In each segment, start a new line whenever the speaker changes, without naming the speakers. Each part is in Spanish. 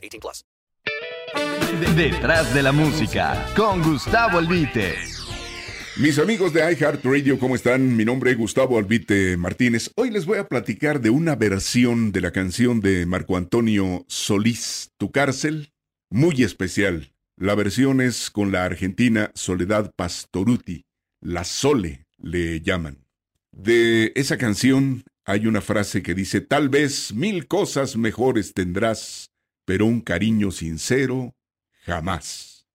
18 plus.
Detrás de la música, con Gustavo Albite.
Mis amigos de iHeartRadio, ¿cómo están? Mi nombre es Gustavo Albite Martínez. Hoy les voy a platicar de una versión de la canción de Marco Antonio Solís, Tu cárcel, muy especial. La versión es con la argentina Soledad Pastoruti, la Sole le llaman. De esa canción hay una frase que dice, tal vez mil cosas mejores tendrás, pero un cariño sincero, jamás.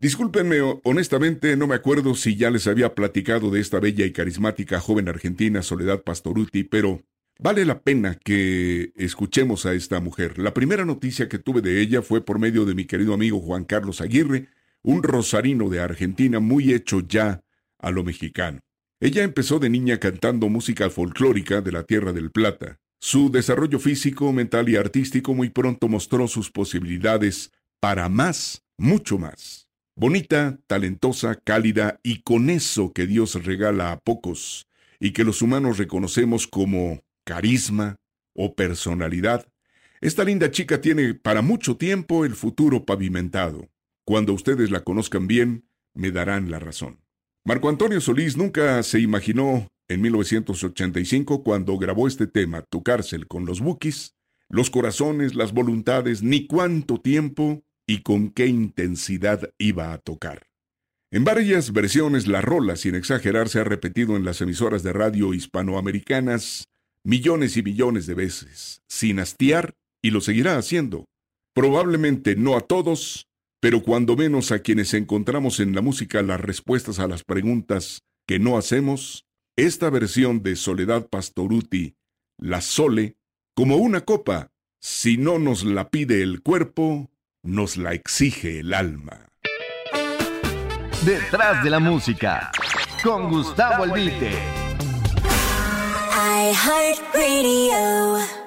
Discúlpenme, honestamente no me acuerdo si ya les había platicado de esta bella y carismática joven argentina Soledad Pastoruti, pero vale la pena que escuchemos a esta mujer. La primera noticia que tuve de ella fue por medio de mi querido amigo Juan Carlos Aguirre, un rosarino de Argentina muy hecho ya a lo mexicano. Ella empezó de niña cantando música folclórica de la Tierra del Plata. Su desarrollo físico, mental y artístico muy pronto mostró sus posibilidades para más, mucho más. Bonita, talentosa, cálida y con eso que Dios regala a pocos y que los humanos reconocemos como carisma o personalidad, esta linda chica tiene para mucho tiempo el futuro pavimentado. Cuando ustedes la conozcan bien, me darán la razón. Marco Antonio Solís nunca se imaginó en 1985 cuando grabó este tema, Tu cárcel, con los Bookies, los corazones, las voluntades, ni cuánto tiempo y con qué intensidad iba a tocar. En varias versiones la rola, sin exagerar, se ha repetido en las emisoras de radio hispanoamericanas millones y millones de veces, sin hastiar, y lo seguirá haciendo. Probablemente no a todos, pero cuando menos a quienes encontramos en la música las respuestas a las preguntas que no hacemos, esta versión de Soledad Pastoruti, La Sole, como una copa, si no nos la pide el cuerpo, nos la exige el alma.
Detrás de la música, con Gustavo Albite.
iHeartRadio.